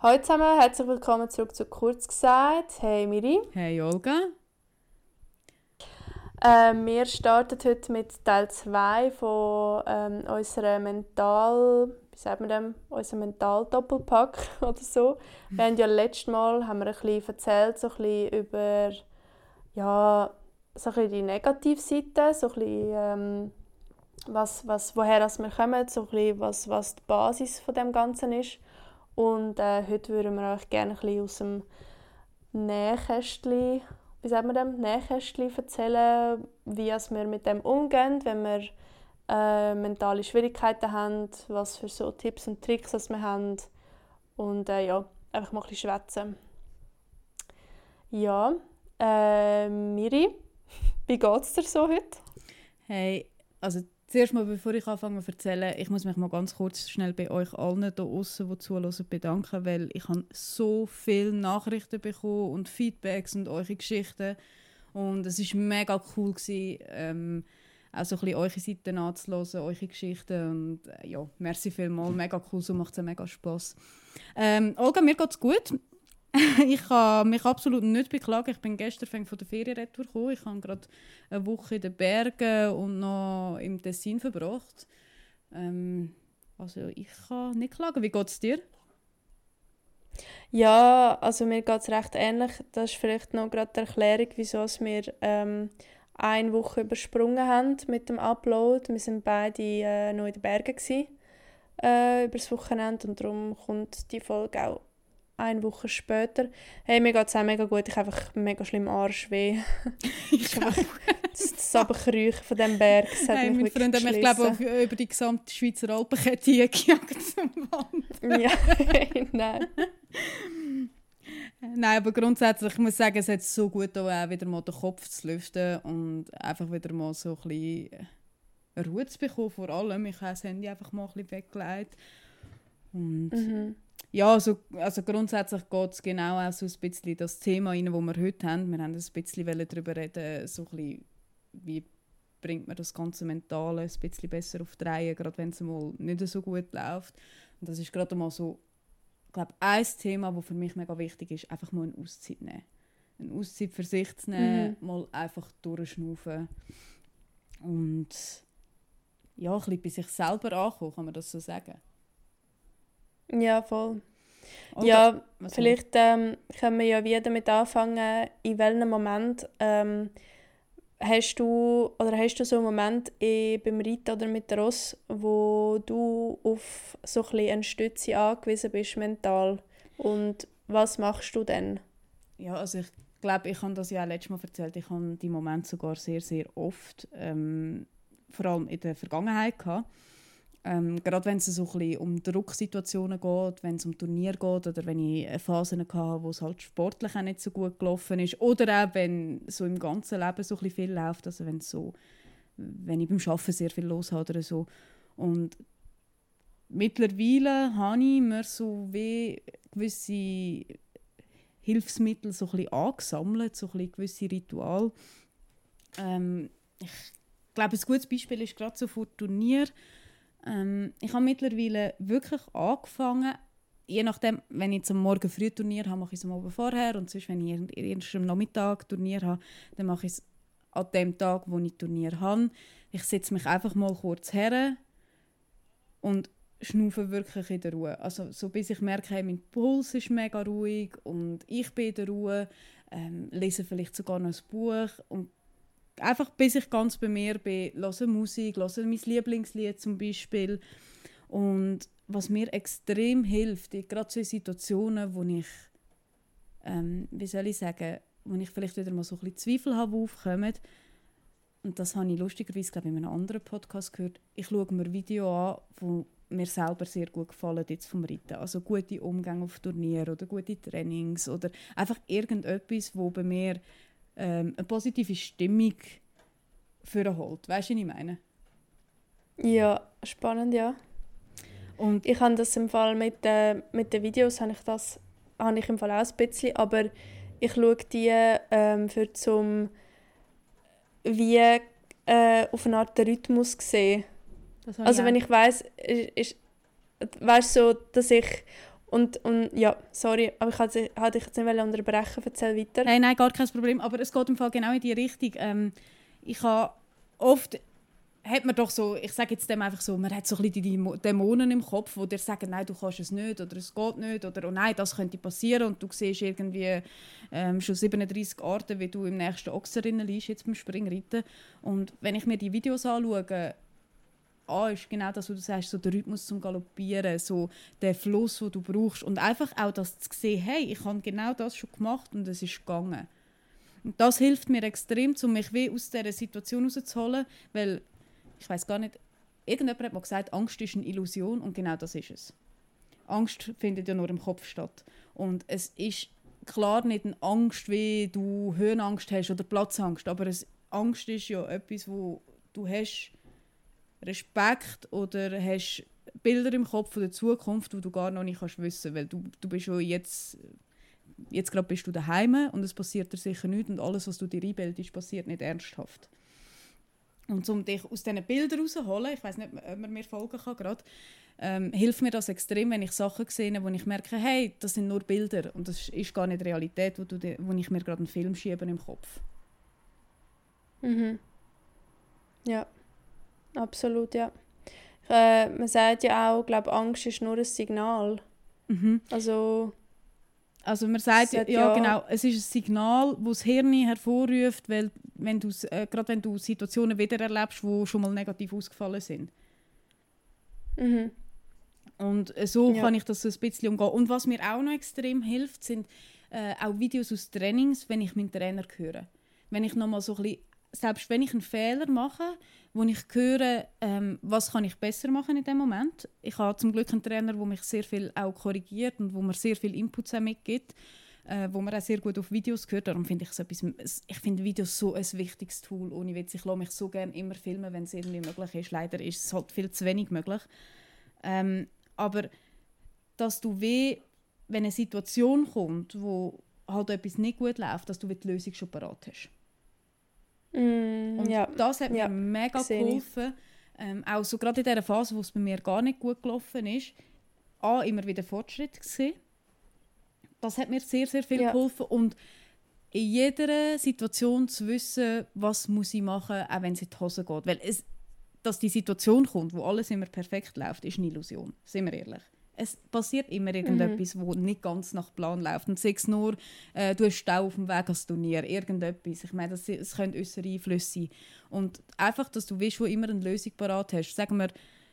Hallo zusammen, herzlich willkommen zurück zu Kurz gesagt. Hey Miri. Hey Olga. Äh, wir starten heute mit Teil 2 von ähm, unserer Mental, wie sagt man dem, unserem Mental-Doppelpack oder so. Wir haben ja letztes Mal haben wir ein bisschen erzählt, so ein bisschen über ja, so ein bisschen die Negativseite, so ein bisschen, ähm, was, was, woher wir kommen, so ein bisschen, was, was die Basis von dem Ganzen ist. Und äh, heute würden wir euch gerne ein bisschen aus dem Nähkästchen, wie sagt man dem, Nähkästchen erzählen, wie wir mit dem umgehen, wenn wir äh, mentale Schwierigkeiten haben, was für so Tipps und Tricks was wir haben und äh, ja, einfach mal ein bisschen schwätzen. Ja, äh, Miri, wie geht es dir so heute? Hey, also Zuerst mal, bevor ich anfange zu erzählen, ich muss mich mal ganz kurz schnell bei euch allen da draußen, die zuhören, bedanken, weil ich habe so viele Nachrichten bekommen und Feedbacks und eure Geschichten und es war mega cool gewesen, ähm, auch so ein bisschen eure Seiten anzuhören, eure Geschichten und äh, ja, merci vielmals, mega cool, so macht es mega Spass. Ähm, Olga, mir geht es gut. ich kann mich absolut nicht beklagen. Ich bin gestern von der Ferienretour gekommen. Ich habe gerade eine Woche in den Bergen und noch im Tessin verbracht. Ähm, also ich kann nicht klagen. Wie geht es dir? Ja, also mir geht es recht ähnlich. Das ist vielleicht noch gerade die Erklärung, wieso wir ähm, eine Woche übersprungen haben mit dem Upload. Wir waren beide äh, noch in den Bergen gewesen, äh, über das Wochenende und darum kommt die Folge auch eine Woche später. Hey, mir geht es auch mega gut. Ich habe einfach mega schlimm Arschweh. ich das, das von diesem Berg. Das hat hey, mich Freund hat mich, glaube über die gesamte Schweizer Alpenkette gejagt zum Wandern. ja, nein. Nein, aber grundsätzlich, ich muss sagen, es hat so gut auch wieder mal den Kopf zu lüften und einfach wieder mal so ein bisschen Ruhe zu bekommen vor allem. Ich habe das Handy einfach mal ein bisschen weggelegt. Und mhm ja, also, also grundsätzlich geht es genau auch so ein bisschen das Thema rein, das wir heute haben. Wir haben ein bisschen darüber reden, so ein bisschen, wie bringt man das ganze Mentale ein bisschen besser auf die Reihe, gerade wenn es mal nicht so gut läuft. Und das ist gerade mal so, ich glaube, ein Thema, das für mich mega wichtig ist, einfach mal eine Auszeit nehmen. Eine Auszeit für sich zu nehmen, mhm. mal einfach durchschnaufen und ja, ein bisschen bei sich selber ankommen, kann man das so sagen. Ja, voll. Oder, ja, vielleicht ähm, können wir ja wieder damit anfangen, in welchem Moment ähm, hast du oder hast du so einen Moment eh, beim Reiten oder mit der Ross, wo du auf so ein eine Stütze angewiesen bist mental und was machst du dann? Ja, also ich glaube, ich habe das ja auch letztes Mal erzählt, ich habe die Momente sogar sehr, sehr oft, ähm, vor allem in der Vergangenheit gehabt ähm, gerade wenn es so um Drucksituationen geht, wenn es um Turnier geht oder wenn ich Phasen hatte, wo es halt sportlich auch nicht so gut gelaufen ist oder auch wenn so im ganzen Leben so viel läuft, also wenn so, wenn ich beim Arbeiten sehr viel los habe oder so und mittlerweile habe ich mir so wie gewisse Hilfsmittel so ein bisschen angesammelt, so ein bisschen gewisse Ritual. Ähm, ich glaube, ein gutes Beispiel ist gerade so vor Turnier ähm, ich habe mittlerweile wirklich angefangen, je nachdem, wenn ich zum Morgen früh Turnier habe, mache ich es am Abend vorher und sonst, wenn ich erst am Nachmittag Turnier habe, dann mache ich es an dem Tag, wo ich Turnier habe. Ich setze mich einfach mal kurz her und schnaufe wirklich in der Ruhe. Also so bis ich merke, hey, mein Puls ist mega ruhig und ich bin in der Ruhe, ähm, lese vielleicht sogar noch ein Buch und einfach bis ich ganz bei mir bin, höre Musik, höre mein Lieblingslied zum Beispiel. Und was mir extrem hilft, gerade so in Situationen, wo ich, ähm, wie soll ich sagen, wo ich vielleicht wieder mal so ein bisschen Zweifel habe, die aufkommen, und das habe ich lustigerweise glaube ich, in einem anderen Podcast gehört, ich schaue mir Videos an, die mir selber sehr gut gefallen jetzt vom Reiten. Also gute Umgänge auf Turnier oder gute Trainings oder einfach irgendetwas, wo bei mir ähm, eine positive Stimmung für holt. Weißt du, was ich meine? Ja, spannend, ja. Und ich habe das im Fall mit, äh, mit den Videos habe ich das habe ich im Fall auch ein bisschen, aber ich schaue die ähm, für zum wie äh, auf eine Art Rhythmus sehen. Also wenn ich weiß, ist, ist weißt so, dass ich Und, und ja, sorry, aber ich hatte dich jetzt nicht unterbrechen, erzähl weiter. Nein, nein, gar kein Problem, aber es geht im Fall genau in die Richtung. Ähm, ich habe oft hat man doch so, ich sage jetzt dem einfach so, man hat so ein bisschen die Dämonen im Kopf, die dir sagen, nein, du kannst es nicht oder es geht nicht oder oh nein, das könnte passieren und du siehst irgendwie ähm, schon 37 Arten, wie du im nächsten Ochserinnen liegst, jetzt beim Springreiten. Und wenn ich mir die Videos anschaue, A ist genau das, was du sagst, so der Rhythmus zum Galoppieren, so der Fluss, den du brauchst und einfach auch das zu sehen, hey, ich habe genau das schon gemacht und es ist gegangen. Und das hilft mir extrem, um mich wie aus dieser Situation rauszuholen, weil ich weiß gar nicht, irgendjemand hat mal gesagt, Angst ist eine Illusion und genau das ist es. Angst findet ja nur im Kopf statt. Und es ist klar nicht eine Angst, wie du Höhenangst hast oder Platzangst, aber es, Angst ist ja etwas, wo du hast Respekt oder hast Bilder im Kopf von der Zukunft, wo du gar noch nicht kannst wissen, weil du, du bist schon jetzt jetzt gerade bist du daheim und es passiert dir sicher nichts und alles, was du dir einbildest, passiert nicht ernsthaft. Und um dich aus diesen Bildern rauszuholen, ich weiß nicht, ob man mir folgen kann gerade, ähm, hilft mir das extrem, wenn ich Sachen sehe, wo ich merke, hey, das sind nur Bilder und das ist gar nicht Realität, wo, du wo ich mir gerade einen Film schiebe im Kopf. Mhm. Ja, absolut, ja. Äh, man sagt ja auch, glaube Angst ist nur ein Signal. Mhm. Also also man sagt ja, ja, genau, es ist ein Signal, das das Hirn hervorruft, weil wenn du, äh, gerade wenn du Situationen wieder erlebst, die schon mal negativ ausgefallen sind. Mhm. Und äh, so ja. kann ich das so ein bisschen umgehen. Und was mir auch noch extrem hilft, sind äh, auch Videos aus Trainings, wenn ich meinen Trainer höre. Wenn ich nochmal so ein bisschen, selbst wenn ich einen Fehler mache, wo ich höre, ähm, was kann ich besser machen in dem Moment. Ich habe zum Glück einen Trainer, der mich sehr viel auch korrigiert und wo mir sehr viel Inputs mitgibt, äh, wo man auch sehr gut auf Videos hört. Darum finde ich es etwas, ich finde Videos so ein wichtiges Tool. Ohne Witz, ich lasse mich so gerne immer filmen, wenn es irgendwie möglich ist. Leider ist es halt viel zu wenig möglich. Ähm, aber dass du weh, wenn eine Situation kommt, wo halt etwas nicht gut läuft, dass du die Lösung schon parat hast. Mm, und ja. das hat ja. mir mega geholfen. Ähm, auch so gerade in dieser Phase, wo es bei mir gar nicht gut gelaufen ist, A, immer wieder Fortschritt gesehen. Das hat mir sehr, sehr viel ja. geholfen. Und in jeder Situation zu wissen, was muss ich machen, auch wenn es in die Hose geht. Weil es, dass die Situation kommt, wo alles immer perfekt läuft, ist eine Illusion. Sind wir ehrlich es passiert immer irgendetwas, mhm. wo nicht ganz nach Plan läuft. Und sei es nur, äh, du hast Stau auf dem Weg ans Turnier, irgendetwas. Ich meine, das, das können äußere Einflüsse sein. Und einfach, dass du weißt, wo immer eine Lösung parat hast. Sagen wir,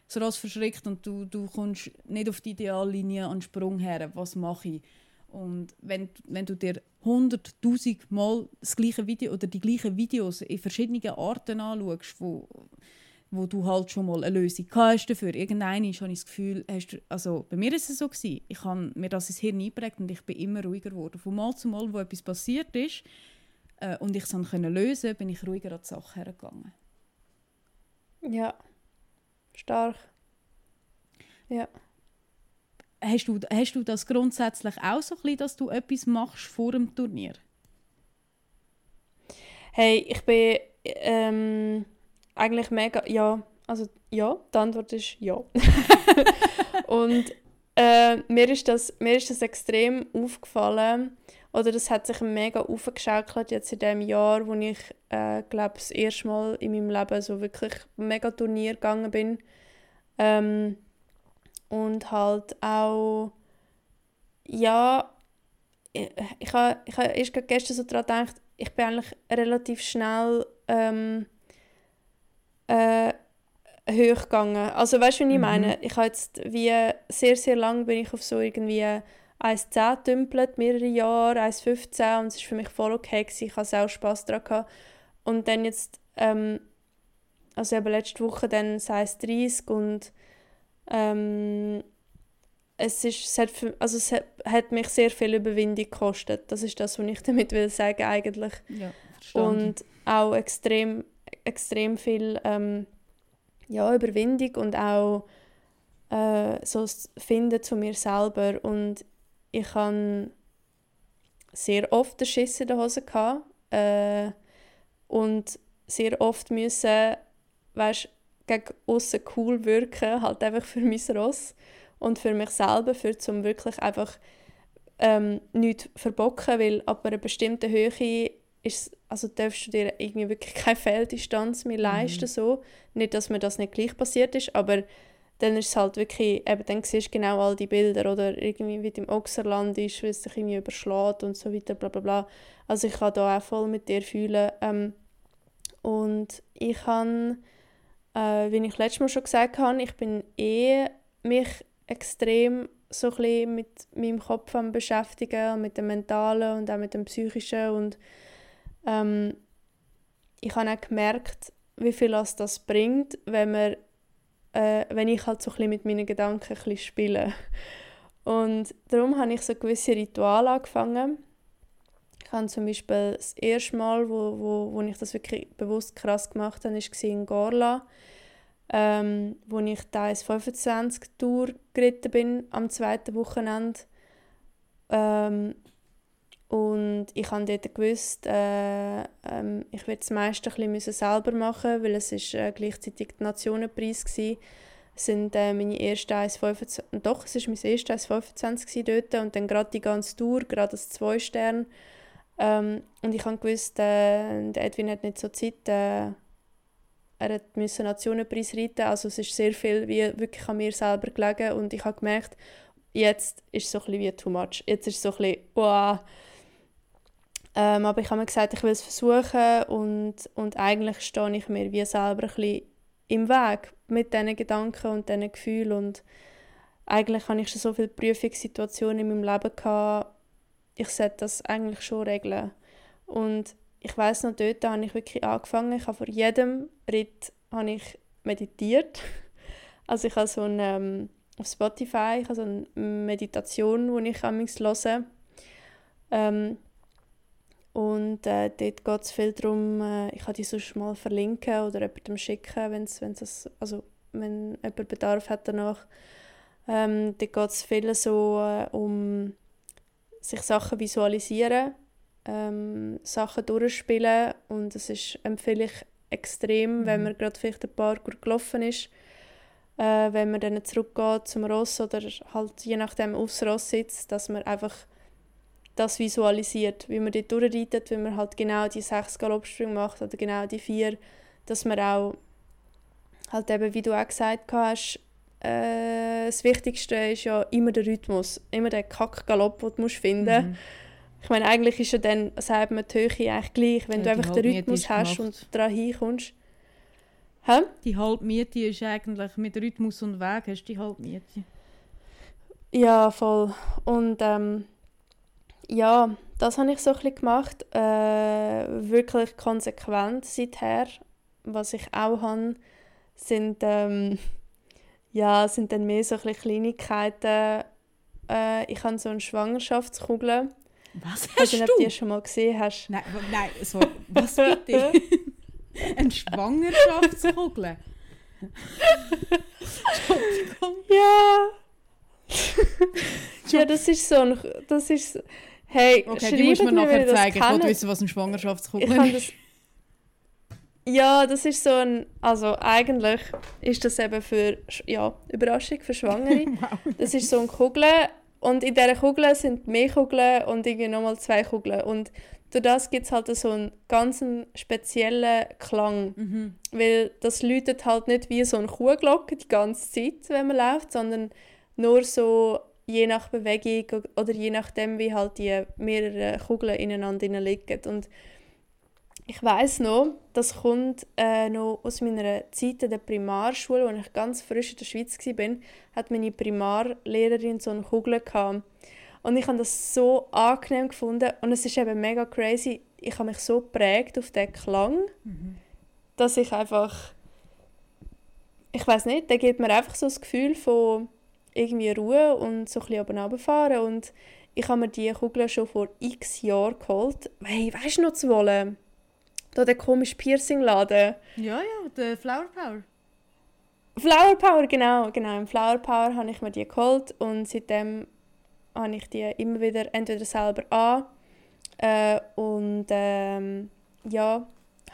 so was verschreckt und du, du kommst nicht auf die Ideallinie an den Sprung her, was mache ich? Und wenn, wenn du dir hunderttausend Mal das gleiche Video oder die gleichen Videos in verschiedenen Arten anschaust, wo wo du halt schon mal eine Lösung hast dafür. Irgendwann habe ich das Gefühl, hast du, also bei mir ist es so gewesen, ich habe mir das ins Hirn eingeprägt und ich bin immer ruhiger geworden. Von Mal zu Mal, wo etwas passiert ist äh, und ich es dann können lösen, bin ich ruhiger an die Sache hergegangen. Ja, stark. Ja. Hast du, hast du das grundsätzlich auch so ein bisschen, dass du etwas machst vor dem Turnier? Hey, ich bin ähm eigentlich mega, ja, also ja, die Antwort ist ja. und äh, mir, ist das, mir ist das extrem aufgefallen, oder das hat sich mega aufgeschaukelt jetzt in dem Jahr, wo ich, äh, glaube das erste Mal in meinem Leben so wirklich mega Turnier gegangen bin. Ähm, und halt auch, ja, ich, ich habe ich ha erst gestern so daran gedacht, ich bin eigentlich relativ schnell ähm, äh, hochgegangen. Also weißt du, was ich mhm. meine? Ich habe jetzt wie sehr, sehr lange bin ich auf so irgendwie 1,10 dümpelt, mehrere Jahre, 1,15 und es war für mich voll okay. Gewesen. Ich hatte auch Spass daran. Gehabt. Und dann jetzt, ähm, also eben letzte Woche dann 1,30 und ähm, es, ist, es, hat, für, also es hat, hat, mich sehr viel Überwindung gekostet. Das ist das, was ich damit will sagen eigentlich. Ja, und auch extrem extrem viel ähm, ja, Überwindung und auch äh, so Finden zu mir selber. Und ich hatte sehr oft den Schiss in der Hose. Gehabt, äh, und sehr oft müssen, weißt, gegen außen cool wirken, halt einfach für mein Ross. und für mich selber, für zum wirklich einfach ähm, nichts verbocken, weil ab einer bestimmten Höhe ist, also darfst du dir irgendwie wirklich keine Fehldistanz mehr leisten. Mhm. So. Nicht, dass mir das nicht gleich passiert ist, aber dann ist es halt wirklich, eben, dann siehst du genau all die Bilder oder irgendwie wie du im Oxerland ist, wie es sich irgendwie überschlägt und so weiter, bla bla bla. Also ich kann da auch voll mit dir fühlen. Ähm, und ich habe, äh, wie ich letztes Mal schon gesagt habe, ich bin eh mich extrem so ein mit meinem Kopf am beschäftigen, mit dem Mentalen und auch mit dem Psychischen und ähm, ich habe auch gemerkt, wie viel das bringt, wenn man äh, wenn ich halt so ein mit meinen Gedanken ein spiele. Und darum habe ich so gewisse Rituale angefangen. Ich habe zum Beispiel das erste Mal, wo, wo, wo ich das wirklich bewusst krass gemacht habe, war in Gorla, ähm, wo ich da 25 Tour geritten bin am zweiten Wochenende. Ähm, und ich habe dort gewusst, äh, ähm, ich werde das meiste ein bisschen selber machen, weil es ist, äh, gleichzeitig der Nationenpreis war. Es sind äh, meine ersten 1,25, doch, es war mein erstes 1,25 dort und dann gerade die ganze Tour, gerade als zwei Stern. Ähm, und ich habe gewusst, äh, Edwin hat nicht so Zeit, äh, er musste Nationenpreis reiten, also es ist sehr viel wie wirklich an mir selber gelegen und ich habe gemerkt, jetzt ist es so ein bisschen wie too much. Jetzt ist es so ein bisschen, wow, ähm, aber ich habe mir gesagt, ich will es versuchen und, und eigentlich stehe ich mir wie selber ein bisschen im Weg mit diesen Gedanken und diesen Gefühlen und eigentlich habe ich schon so viele Prüfungssituationen in meinem Leben gehabt, ich sollte das eigentlich schon regeln. Und ich weiß noch, dort habe ich wirklich angefangen, ich habe vor jedem Ritt habe ich meditiert. Also ich habe so eine, ähm, auf Spotify, ich habe so eine Meditation, die ich höre. Ähm, und äh, dort geht es viel darum, äh, ich kann die sonst mal verlinken oder jemandem schicken, wenn's, wenn's das, also wenn jemand Bedarf hat danach. Ähm, dort geht es viel so äh, um sich Sachen visualisieren, ähm, Sachen durchspielen und das ist, empfehle ich extrem, mhm. wenn man gerade vielleicht ein paar gut gelaufen ist, äh, wenn man dann zurückgeht zum Ross oder halt je nachdem aufs Ross sitzt, dass man einfach das visualisiert, wie man dort durchreitet, wie man halt genau die sechs Galoppsprünge macht oder genau die vier, dass man auch halt eben, wie du auch gesagt hast, äh, das Wichtigste ist ja immer der Rhythmus, immer der Kack-Galopp, den du musst finden mhm. Ich meine, eigentlich ist ja dann, sagt man, die Höhe eigentlich gleich, wenn ja, du einfach den Rhythmus hast gemacht. und daran hinkommst. Hä? Die Halbmiete ist eigentlich mit Rhythmus und Weg hast du die Halbmiete. Ja, voll. Und ähm, ja, das habe ich so ein bisschen gemacht. Äh, wirklich konsequent seither. Was ich auch habe, sind, ähm, ja, sind dann mehr so ein bisschen Kleinigkeiten. Äh, ich habe so eine Schwangerschaftskugel. Was hast ich weiß nicht, ob du die schon mal gesehen hast. Nein, nein so, was bitte? eine Schwangerschaftskugel? Entschuldigung. Ja. ja, das ist so ein... Das ist, Hey, okay, die muss mir nachher zeigen. Ich wollte wissen, was ein Schwangerschaftskugel ist. Ja, das ist so ein, also eigentlich ist das eben für, ja, Überraschung für Schwangere. Das ist so eine Kugel und in dieser Kugel sind mehr Kugeln und irgendwie nochmal zwei Kugeln und durch das gibt es halt so einen ganz speziellen Klang, mhm. weil das läutet halt nicht wie so eine Kuhglocke die ganze Zeit, wenn man läuft, sondern nur so je nach Bewegung oder je nachdem, wie halt die mehreren Kugeln ineinander liegen. Und ich weiß noch, das kommt äh, noch aus meiner Zeit in der Primarschule, als ich ganz frisch in der Schweiz war, hat meine Primarlehrerin so eine Kugel gehabt. Und ich habe das so angenehm gefunden und es ist eben mega crazy. Ich habe mich so geprägt auf den Klang, mhm. dass ich einfach, ich weiß nicht, der gibt mir einfach so das Gefühl von irgendwie Ruhe und so ein bisschen runterfahren. Und ich habe mir diese Kugel schon vor x Jahren geholt. Hey, weißt du noch zu wollen? Da der komische Piercing-Laden. Ja, ja, der Flower Power. Flower Power, genau. genau. Im Flower Power habe ich mir die geholt und seitdem habe ich die immer wieder entweder selber an äh, und ähm, ja,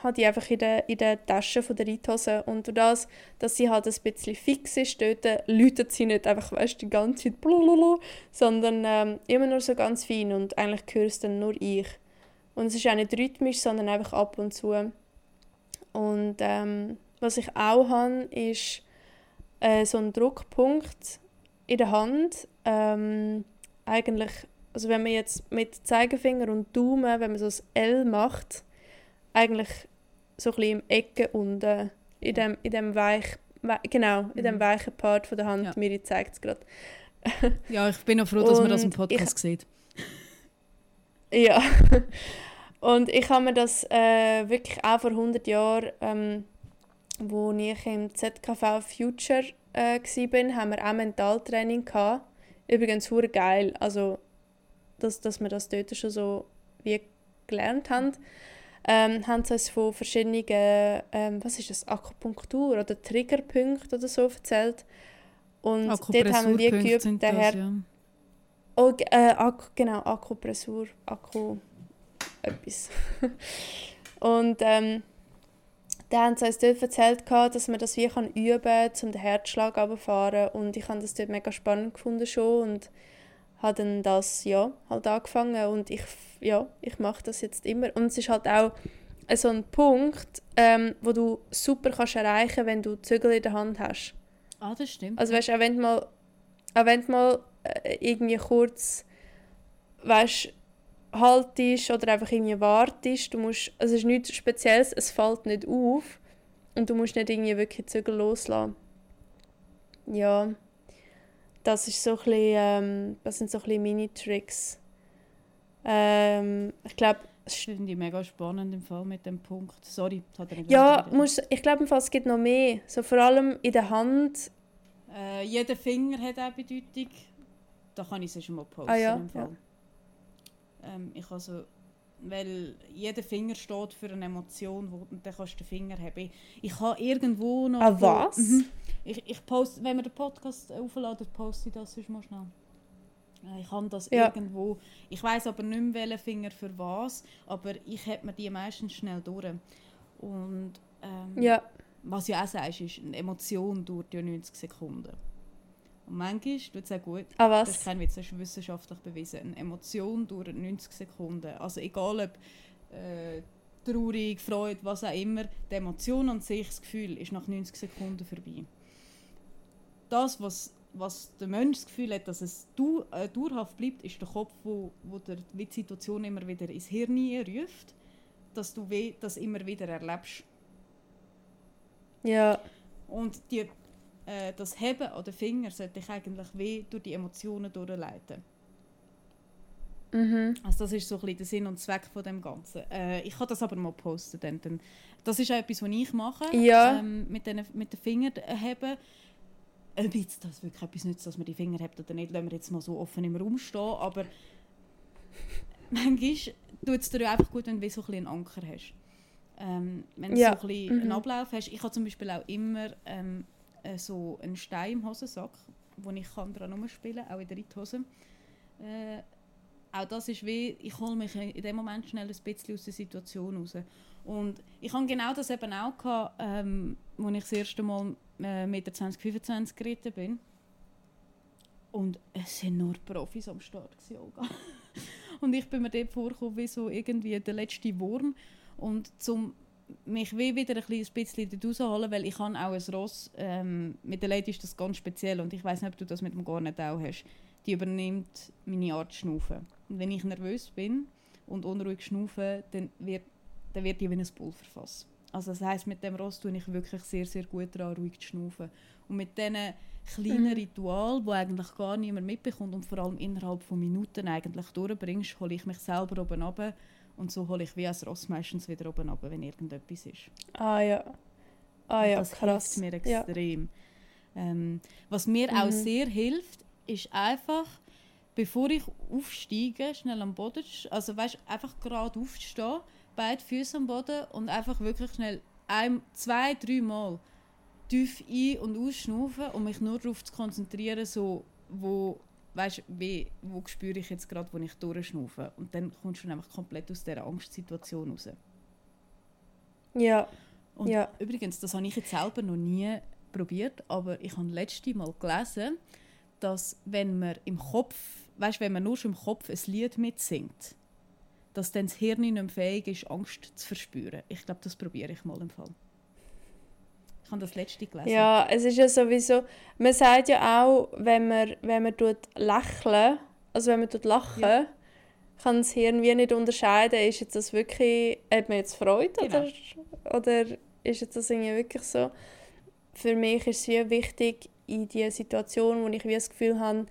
habe die einfach in der, in der Tasche von der Reithose und durch das, dass sie halt ein bisschen fix ist dort, läutet sie nicht einfach, weißt, die ganze Zeit blablabla, sondern ähm, immer nur so ganz fein und eigentlich höre es dann nur ich. Und es ist auch nicht rhythmisch, sondern einfach ab und zu. Und ähm, was ich auch habe, ist äh, so ein Druckpunkt in der Hand. Ähm, eigentlich, also wenn man jetzt mit Zeigefinger und Daumen, wenn man so ein L macht, eigentlich so ein bisschen im Ecke unten, in dem, in dem weich, we genau, in dem mhm. weichen Part von der Hand. Ja. Mir zeigt es gerade. ja, ich bin auch froh, dass man das im Podcast ich, sieht. Ja. Und ich habe mir das äh, wirklich auch vor 100 Jahren, ähm, wo ich im ZKV Future äh, war, haben wir auch Mentaltraining gehabt. Übrigens super geil, also dass, dass wir das dort schon so wie gelernt haben. Ähm, haben sie uns von verschiedenen, ähm, was ist das, Akupunktur oder Triggerpunkten oder so erzählt. Und dort haben wir geübt, daher... Ja. Oh, äh, Akku, genau, Akupressur, Akku etwas. und ähm, dann haben sie uns dort erzählt, dass man das wie kann üben kann, um den Herzschlag runterzufahren. Und ich habe das dort mega spannend gefunden schon und habe dann das ja, halt angefangen und ich, ja, ich mache das jetzt immer. Und es ist halt auch so ein Punkt, ähm, wo du super kannst erreichen wenn du Zügel in der Hand hast. Ah, das stimmt. Also weißt, auch wenn du mal, auch wenn du mal äh, irgendwie kurz, weißt, haltest oder einfach irgendwie wartest. Du musst, also es ist nichts Spezielles, es fällt nicht auf und du musst nicht irgendwie wirklich Zügel loslassen. Ja, das, ist so ein bisschen, ähm, das sind so ein bisschen Mini-Tricks. Ähm, ich glaube, das finde ich mega spannend im Fall mit dem Punkt. Sorry, das hat er nicht Ja, musst, ich glaube es gibt noch mehr. So vor allem in der Hand. Äh, jeder Finger hat eine Bedeutung. Da kann ich es schon mal posten ah, ja, im Fall. Ja. Ähm, ich also, weil jeder Finger steht für eine Emotion, wo, und dann kannst du den Finger haben. Ich, habe irgendwo noch... Ah, was? Mhm. Ich, ich poste, wenn wir den Podcast aufladen, poste ich das sonst mal schnell. Äh, ich habe das ja. irgendwo. Ich weiß aber nicht mehr, welchen Finger für was, aber ich habe mir die meistens schnell durch. Und ähm, ja. was du auch sagst, ist, eine Emotion dauert ja 90 Sekunden. Und manchmal tut es auch gut. Ah, was? Das ist kein Witz, das ist wissenschaftlich bewiesen. Eine Emotion dauert 90 Sekunden. Also egal ob äh, traurig, Freude, was auch immer, die Emotion an sich, das Gefühl, ist nach 90 Sekunden vorbei. Das, was, was der Mensch das Gefühl hat, dass es du, äh, dauerhaft bleibt, ist der Kopf, wo, wo der, die Situation immer wieder ins Hirn ruft, dass du das immer wieder erlebst. Ja. Und die äh, das Heben an den Finger sollte ich eigentlich wie durch die Emotionen durchleiten. Mhm. Also das ist so ein bisschen der Sinn und Zweck von dem Ganzen. Äh, ich kann das aber mal posten. Dann, dann. Das ist auch etwas, was ich mache. Ja. Ähm, mit, den, mit den Fingern heben. Ob jetzt das wirklich etwas nützt, dass man die Finger hebt oder nicht, lassen wir jetzt mal so offen im Raum stehen. Aber manchmal tut es dir einfach gut, wenn du so ein einen Anker hast. Ähm, wenn du ja. so ein bisschen mhm. einen Ablauf hast. Ich habe zum Beispiel auch immer ähm, äh, so einen Stein im Hosensack, wo ich kann dran spielen kann, auch in der Reithose. Äh, auch das ist wie, ich hole mich in dem Moment schnell ein bisschen aus der Situation raus. Und ich habe genau das eben auch gehabt, ähm, als ich das erste Mal äh, mit der 2025 geritten bin. Und es sind nur Profis am Start Yoga. und ich bin mir dort vorgekommen wie so irgendwie der letzte Wurm. Und zum mich wie wieder ein bisschen rausholen, weil ich habe auch ein Ross, ähm, mit der Lady ist das ganz speziell und ich weiß nicht, ob du das mit dem Garnet auch hast. Die übernimmt meine Art schnaufen. Und wenn ich nervös bin und unruhig schnaufe, dann wird, dann wird die wie ein Pulverfass. Also das heißt, mit dem Ross tue ich wirklich sehr, sehr gut daran, ruhig zu schnaufen. Und mit diesen kleinen mhm. Ritualen, die eigentlich gar niemand mitbekommt und vor allem innerhalb von Minuten eigentlich durchbringst, hole ich mich selber oben runter und so hole ich wie als Ross meistens wieder oben runter, wenn irgendetwas ist. Ah ja. Ah ja, das krass. hilft mir extrem. Ja. Ähm, was mir mhm. auch sehr hilft, ist einfach, bevor ich aufsteige, schnell am Boden, also weißt, einfach gerade aufstehen, beide Füße am Boden und einfach wirklich schnell ein, zwei, drei Mal tief ein- und ausschnaufen und mich nur darauf zu konzentrieren, so, wo weißt, wie, wo spüre ich jetzt gerade, wo ich durchschnaufe. Und dann kommst du einfach komplett aus dieser Angstsituation raus. Ja. Und Ja. übrigens, das habe ich jetzt selber noch nie probiert, aber ich habe letzte Mal gelesen, dass wenn man im Kopf, weißt, wenn man nur schon im Kopf ein Lied mitsingt, dass dann das Hirn nicht mehr fähig ist, Angst zu verspüren. Ich glaube, das probiere ich mal im Fall. Ich habe das letzte gelesen. Ja, es ist ja sowieso, man sagt ja auch, wenn man, wenn man tut lächeln, also wenn man tut lachen, Ja. kann das Hirn wie nicht unterscheiden, ist jetzt das wirklich, hat man jetzt Freude Genau. oder, oder ist jetzt das irgendwie wirklich so. Für mich ist es wie wichtig, in dieser Situation, wo ich wie das Gefühl habe,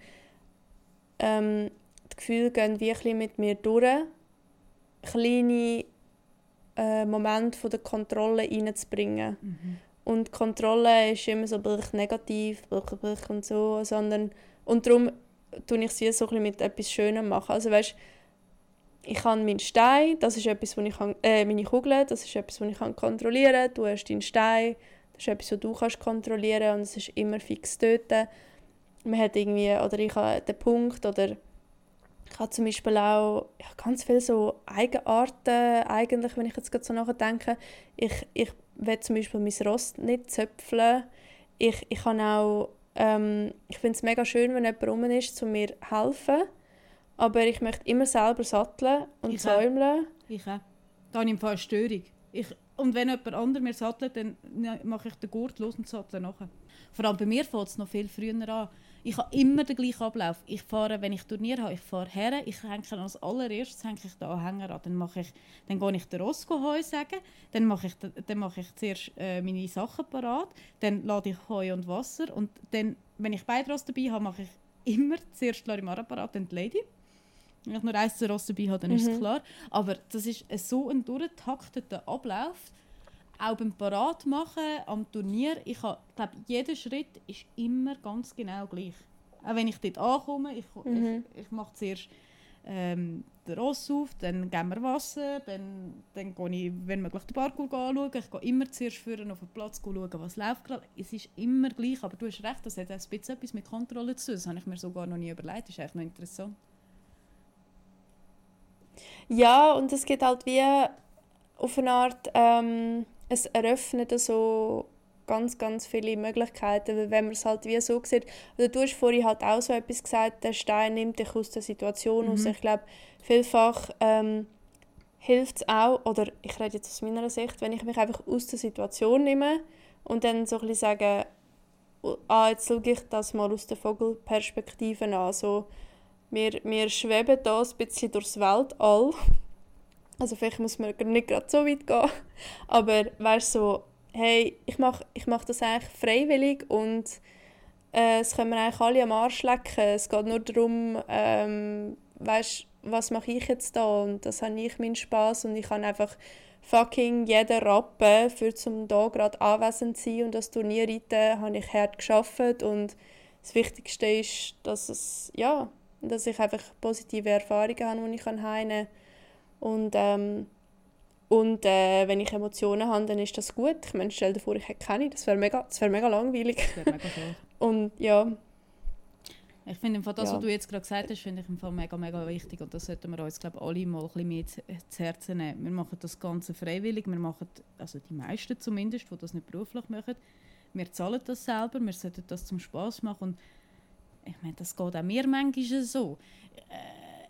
ähm, die Gefühle gehen bisschen mit mir durch, kleine äh, Momente von der Kontrolle reinzubringen. Mhm. Und Kontrolle ist immer so blech negativ blech, blech und so, sondern und darum tue ich sie so ein mit etwas Schönem machen. Also weißt, ich habe meinen Stein, das ist etwas, wo ich kann, äh, meine Kugel, das ist etwas, was ich kann kontrollieren. Du hast deinen Stein, das ist etwas, was du kannst kontrollieren und es ist immer fix dort. Man hat irgendwie, oder ich habe den Punkt, oder ich habe zum Beispiel auch ja, ganz viele so Eigenarten, eigentlich, wenn ich jetzt gerade so nachdenke. Ich, ich will zum Beispiel mein Rost nicht zöpfeln. Ich, ich kann auch, ähm, ich finde es mega schön, wenn jemand rum ist, um mir zu helfen. Aber ich möchte immer selber satteln und Ich auch. säumeln. Ich auch. Da habe ich im Fall eine Störung. Ich, und wenn jemand anderes mir sattelt, dann ne- mache ich den Gurt los und sattle nachher. Vor allem bei mir fängt es noch viel früher an. Ich habe immer den gleichen Ablauf. Ich fahre, wenn ich Turnier habe, ich fahre her, ich hänge als allererstes hänge ich den Anhänger an. Dann, mache ich, dann gehe ich den Rosco Heu sagen, dann mache ich, dann mache ich zuerst äh, meine Sachen parat, dann lade ich Heu und Wasser und dann, wenn ich beide Ross dabei habe, mache ich immer zuerst Larimara parat, dann die Lady. Wenn ich nur eins Ross dabei habe, dann ist es Mhm. klar. Aber das ist so ein durchtakteter Ablauf. Auch beim Parat machen am Turnier, ich habe, glaube jeder Schritt ist immer ganz genau gleich. Auch wenn ich dort ankomme, ich, Mhm. ich, ich mache zuerst ähm, den Ross auf, dann geben wir Wasser, dann, dann gehe ich, wenn möglich, den Parkour anschauen. Ich gehe immer zuerst führen auf den Platz schauen, was läuft gerade. Es ist immer gleich, aber du hast recht, das hat ein bisschen etwas mit Kontrolle zu tun. Das habe ich mir sogar noch nie überlegt, das ist echt noch interessant. Ja, und es gibt halt wie auf eine Art, ähm, es eröffnet so ganz, ganz viele Möglichkeiten, weil wenn man es halt wie so sieht, oder du hast vorhin halt auch so etwas gesagt, der Stein nimmt dich aus der Situation. Mhm. Ich glaube, vielfach ähm, hilft es auch, oder ich rede jetzt aus meiner Sicht, wenn ich mich einfach aus der Situation nehme und dann so ein bisschen sage, ah, jetzt schaue ich das mal aus der Vogelperspektive an, so wir, wir schweben da ein bisschen durchs Weltall. Also vielleicht muss man nicht gerade so weit gehen. Aber weißt so, hey, ich mache ich mach das eigentlich freiwillig und äh, es können wir eigentlich alle am Arsch lecken. Es geht nur darum, ähm, weißt, was mache ich jetzt da? Und das habe ich meinen Spaß und ich kann einfach fucking jeden Rappen für zum da gerade anwesend sein und das Turnier reiten, habe ich hart geschafft und das Wichtigste ist, dass es ja dass ich einfach positive Erfahrungen habe, die ich kann. Und, ähm, und äh, wenn ich Emotionen habe, dann ist das gut. Ich meine, stell dir vor, ich hätte keine, das wäre mega, das wär mega langweilig. Das wäre mega schade. Und ja, Ich finde im Fall das, Ja. was du jetzt gerade gesagt hast, finde ich im Fall mega, mega wichtig und das sollten wir uns, glaube alle mal ein bisschen mehr zu, zu Herzen nehmen. Wir machen das Ganze freiwillig, wir machen, also die meisten zumindest, die das nicht beruflich machen, wir zahlen das selber, wir sollten das zum Spaß machen und ich meine, das geht auch mir manchmal so. Äh,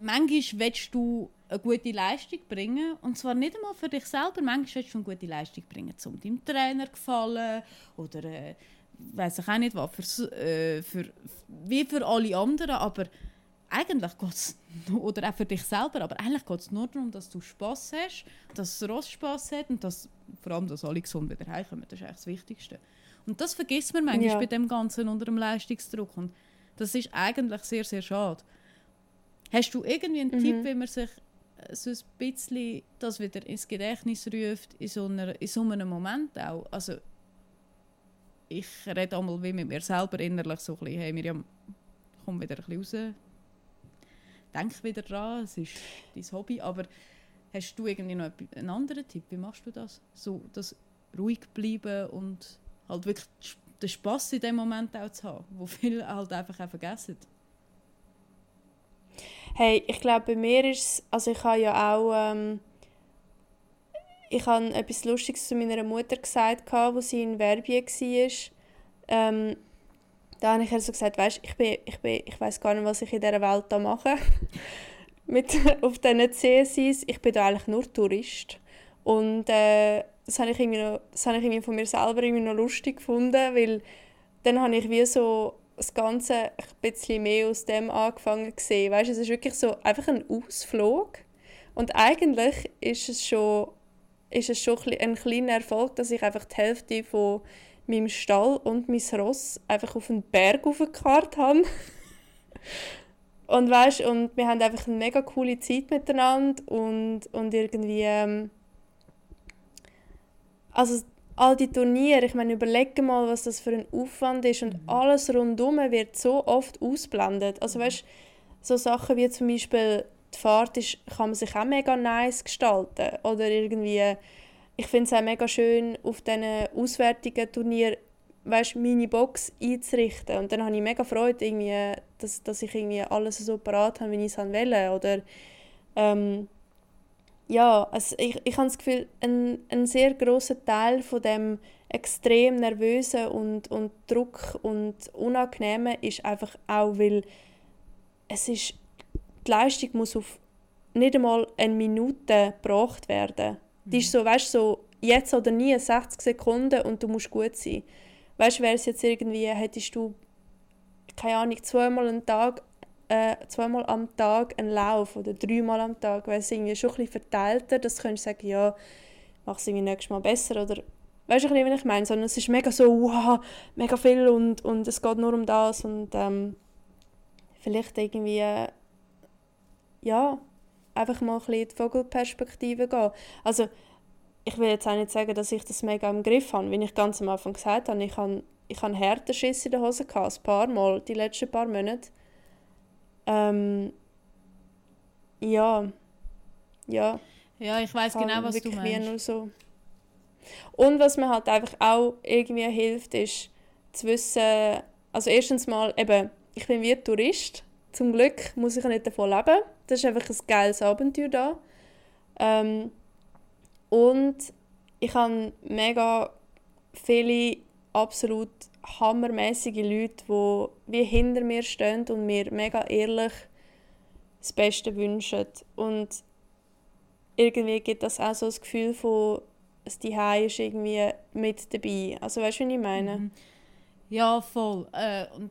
manchmal willst du eine gute Leistung bringen und zwar nicht einmal für dich selber, manchmal willst du eine gute Leistung bringen, um deinem Trainer gefallen oder äh, weiß ich auch nicht was, für, äh, für, wie für alle anderen, aber eigentlich geht es, oder auch für dich selber, aber eigentlich geht es nur darum, dass du Spass hast, dass das Ross Spass hat und dass, vor allem, dass alle gesund wieder heimkommen, das ist eigentlich das Wichtigste. Und das vergisst man manchmal Ja. bei dem Ganzen unter dem Leistungsdruck und das ist eigentlich sehr, sehr schade. Hast du irgendwie einen Mhm. Tipp, wie man sich so ein bisschen das wieder ins Gedächtnis ruft, in so, einer, in so einem Moment auch? Also, ich rede einmal wie mit mir selber innerlich so ein bisschen, hey Miriam, komm wieder ein bisschen raus, denk wieder dran, es ist dein Hobby, aber hast du irgendwie noch einen anderen Tipp, wie machst du das? So, das ruhig bleiben und halt wirklich den Spass in dem Moment auch zu haben, wo viele halt einfach auch vergessen. Hey, ich glaube, bei mir ist es, also ich habe ja auch, ähm, ich habe etwas Lustiges zu meiner Mutter gesagt, wo sie in Verbien war. Ähm, da habe ich ihr so gesagt, weißt, ich, bin, ich, bin, ich weiß gar nicht, was ich in dieser Welt da mache. Mit, auf diesen CSIs. Ich bin da eigentlich nur Tourist. Und äh, das habe ich, irgendwie ich von mir selber irgendwie noch lustig gefunden, weil dann habe ich wie so das Ganze ein bisschen mehr aus dem angefangen zu sehen. Weißt, es ist wirklich so einfach ein Ausflug. Und eigentlich ist es schon, ist es schon ein kleiner Erfolg, dass ich einfach die Hälfte von meinem Stall und mein Ross einfach auf einen Berg aufgekarrt habe. und weißt, und wir haben einfach eine mega coole Zeit miteinander und, und irgendwie ähm, also all die Turniere, ich meine, überlege mal, was das für ein Aufwand ist und mhm. alles rundum wird so oft ausblendet. Also weißt, so Sachen wie zum Beispiel die Fahrt ist, kann man sich auch mega nice gestalten oder irgendwie ich finde es auch mega schön, auf diesen auswärtigen Turnieren weißt, meine Box einzurichten. Und dann habe ich mega Freude, irgendwie, dass, dass ich irgendwie alles so parat habe, wie ich es wollte. Oder ähm, ja, also ich, ich habe das Gefühl, ein, ein sehr großer Teil von dem extrem nervösen und, und Druck und Unangenehmen ist einfach auch, weil es ist, die Leistung muss auf nicht einmal eine Minute gebracht werden. Die ist so, weißt so jetzt oder nie, 60 Sekunden und du musst gut sein. Weißt du, wäre es jetzt irgendwie, hättest du, keine Ahnung, zweimal am Tag, äh, zweimal am Tag einen Lauf oder dreimal am Tag, wäre es irgendwie schon ein bisschen verteilter, dass du sagen, ja, mach es irgendwie nächstes Mal besser oder weißt du, was ich meine? Sondern es ist mega so, wow, mega viel und, und es geht nur um das und ähm, vielleicht irgendwie, ja, einfach mal ein bisschen in die Vogelperspektive gehen. Also ich will jetzt auch nicht sagen, dass ich das mega im Griff habe. Wie ich ganz am Anfang gesagt habe, ich habe, ich habe härter Schiss in der Hose gehabt, ein paar Mal, die letzten paar Monate. Ähm, ja, ja. Ja, ich weiß genau, was du meinst. Nur so. Und was mir halt einfach auch irgendwie hilft, ist zu wissen, also erstens mal eben, ich bin wie Tourist. Zum Glück muss ich nicht davon leben. Das ist einfach ein geiles Abenteuer da. Ähm, und ich habe mega viele absolut hammermäßige Leute, die wie hinter mir stehen und mir mega ehrlich das Beste wünschen. Und irgendwie gibt das auch so das Gefühl von, dass die ist irgendwie mit dabei. Also weißt du, was ich meine? Mhm. Ja, voll. Äh, und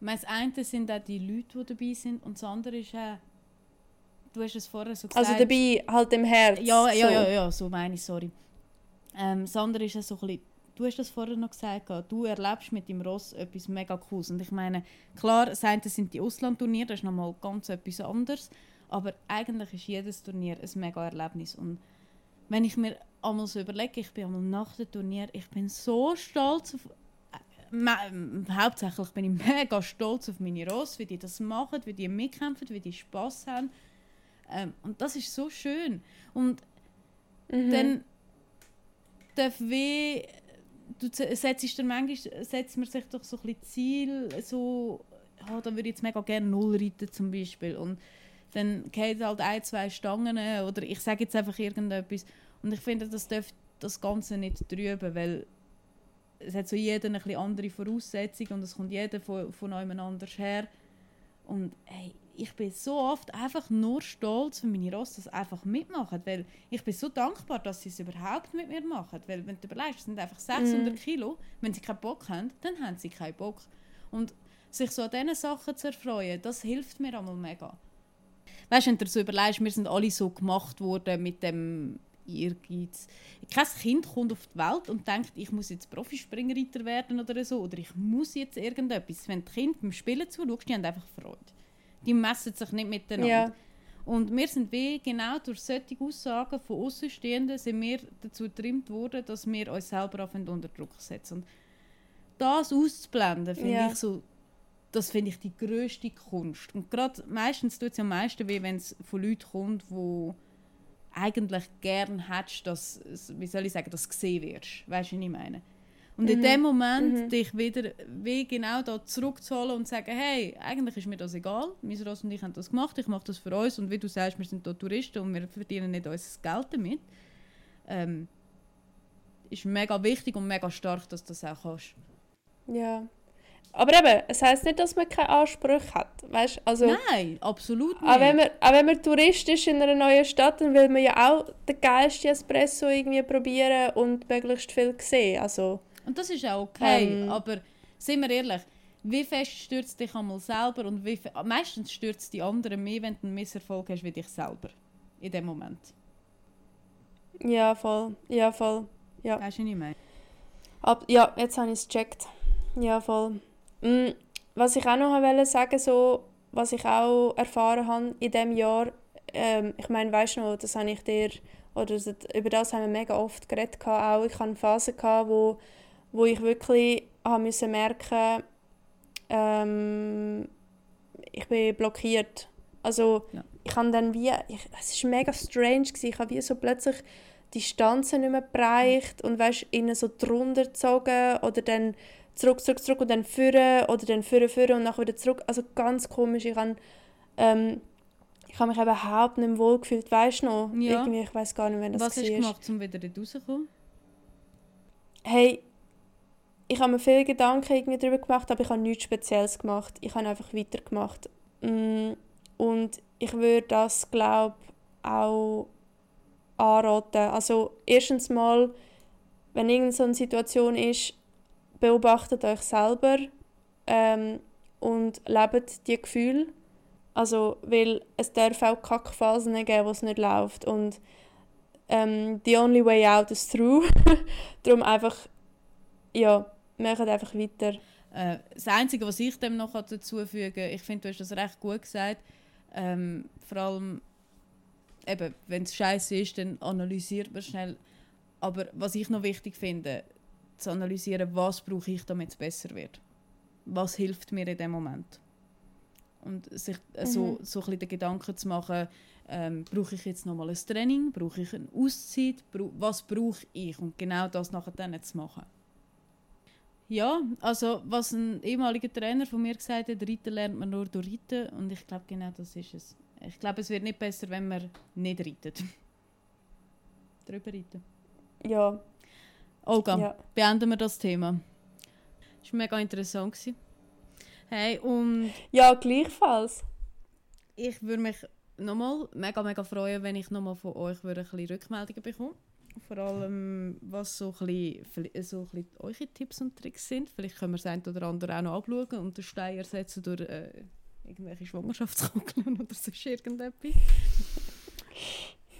das eine sind auch die Leute, die dabei sind und das andere ist auch, du hast es vorher so also gesagt. Also dabei halt im Herz. Ja, ja, so. ja, ja, so meine ich, sorry. Ähm, das andere ist auch so ein bisschen, du hast das vorher noch gesagt, du erlebst mit dem Ross etwas mega Cooles. Und ich meine, klar, das eine sind die Auslandturniere, das ist nochmal ganz etwas anderes, aber eigentlich ist jedes Turnier ein mega Erlebnis. Und wenn ich mir einmal so überlege, ich bin einmal nach dem Turnier, ich bin so stolz auf hauptsächlich bin ich mega stolz auf meine Ross, wie die das machen, wie die mitkämpfen, wie die Spaß haben. Ähm, und das ist so schön. Und mhm. dann darf wie du setzt dir manchmal setzt man sich doch so ein bisschen Ziel, so, oh, dann würde ich jetzt mega gerne Null reiten zum Beispiel. Und dann geht halt ein, zwei Stangen oder ich sage jetzt einfach irgendetwas. Und ich finde, das darf das Ganze nicht trüben, weil es hat so jeder eine andere Voraussetzung und es kommt jeder von, von jemand anders her. Und hey, ich bin so oft einfach nur stolz, wenn meine Rosse das einfach mitmachen. Weil ich bin so dankbar, dass sie es überhaupt mit mir machen. Weil wenn du überlegst, es sind einfach 600 mm. Kilo. Wenn sie keinen Bock haben, dann haben sie keinen Bock. Und sich so an diesen Sachen zu erfreuen, das hilft mir einmal mega. Weißt du, wenn du so überlegst, wir sind alle so gemacht worden mit dem Ehrgeiz. Kein Kind kommt auf die Welt und denkt, ich muss jetzt Profispringreiter werden oder so, oder ich muss jetzt irgendetwas. Wenn die Kinder beim Spielen zuschaust, die haben einfach Freude. Die messen sich nicht miteinander. Ja. Und wir sind wie genau durch solche Aussagen von Außenstehenden sind wir dazu getrimmt worden, dass wir uns selber unter Druck setzen. Und das auszublenden, finde ja. ich so, das finde ich die größte Kunst. Und gerade meistens tut es ja am meisten weh, wenn es von Leuten kommt, die eigentlich gern hättest, dass, wie soll ich sagen, dass gesehen wirst. Weißt du, was ich meine? Und mhm. in dem Moment mhm. dich wieder wie genau da zurückzuholen und zu sagen, hey, eigentlich ist mir das egal, mein Ross und ich haben das gemacht, ich mache das für uns und wie du sagst, wir sind hier Touristen und wir verdienen nicht unser Geld damit. ähm, ist mega wichtig und mega stark, dass du das auch kannst. Ja. Aber eben, es heisst nicht, dass man keine Ansprüche hat. Weißt? Also, Nein, absolut nicht. Auch wenn, man, auch wenn man Tourist ist in einer neuen Stadt, dann will man ja auch den geilsten Espresso irgendwie probieren und möglichst viel sehen. Also, und das ist auch okay, Ähm. aber sind wir ehrlich, wie fest stürzt dich einmal selber und wie meistens stürzt die anderen mehr, wenn du einen Misserfolg hast wie dich selber in dem Moment. ja, voll. Ja, voll. Ja. Weißt du, ich meine? Ab, ja, jetzt habe ich es gecheckt. Ja, voll. Mm, was ich auch noch wollte sagen, so, was ich auch erfahren habe in diesem Jahr, ähm, ich meine, weißt du noch, das habe ich dir, oder das, über das haben wir mega oft geredet, auch. ich hatte Phasen, gehabt, wo, wo ich wirklich habe müssen merken ähm, ich bin blockiert. Also Ja. ich habe dann wie, ich, es war mega strange, gewesen. ich habe wie so plötzlich die Stanzen nicht mehr bereicht und weißt, innen so drunter gezogen oder dann zurück, zurück, zurück und dann führen oder dann führen, führen und nachher wieder zurück. Also ganz komisch. Ich habe ähm, ich habe mich eben überhaupt nicht wohl gefühlt, weißt du noch? Ja. Irgendwie, ich weiß gar nicht, wenn das Was hast du gemacht, um wieder rauszukommen? Hey, ich habe mir viele Gedanken irgendwie darüber gemacht, aber ich habe nichts Spezielles gemacht. Ich habe einfach weitergemacht. Mm, Und ich würde das, glaube auch anraten. Also erstens mal, wenn irgendeine so eine Situation ist, beobachtet euch selber ähm, und lebt die Gefühle. Also, weil es darf auch Kackphasen geben, wo es nicht läuft. Und ähm, the only way out is through. Darum einfach, ja, macht einfach weiter. Äh, das Einzige, was ich dem noch dazu fügen ich finde, du hast das recht gut gesagt, ähm, vor allem, eben, wenn es scheiße ist, dann analysiert man schnell. Aber was ich noch wichtig finde, zu analysieren, was brauche ich, damit es besser wird. Was hilft mir in dem Moment? Und sich äh, so, Mhm. so ein bisschen den Gedanken zu machen, ähm, brauche ich jetzt nochmal ein Training, brauche ich eine Auszeit, was brauche ich? Und genau das nachher dann zu machen. Ja, also was ein ehemaliger Trainer von mir gesagt hat, reiten lernt man nur durch Reiten und ich glaube genau das ist es. Ich glaube, es wird nicht besser, wenn man nicht reitet. Drüber reiten. Ja, Olga, ja. beenden wir das Thema. Das war mega interessant. gewesen. Hey, und ja, gleichfalls. ich würde mich nochmal mega, mega freuen, wenn ich nochmal von euch würde ein bisschen Rückmeldungen bekomme. Vor allem, was so ein bisschen, so ein bisschen eure Tipps und Tricks sind. Vielleicht können wir das eine oder andere auch noch abschauen und den Stein ersetzen durch äh, irgendwelche Schwangerschaftskangeln oder sonst irgendetwas.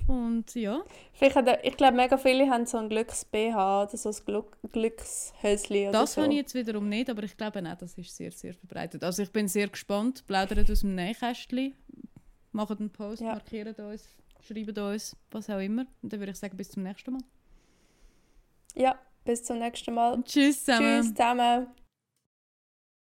Und ja, Vielleicht ich glaube, mega viele haben so ein Glücks-BH oder so ein Glück Glückshösli oder das so. habe ich jetzt wiederum nicht, aber ich glaube auch, das ist sehr, sehr verbreitet. Also ich bin sehr gespannt. Plaudert aus dem Nähkästchen, macht einen Post, Ja. markiert uns, schreibt uns, was auch immer. Und dann würde ich sagen, bis zum nächsten Mal. Ja, bis zum nächsten Mal. Tschüss zusammen. Tschüss zusammen.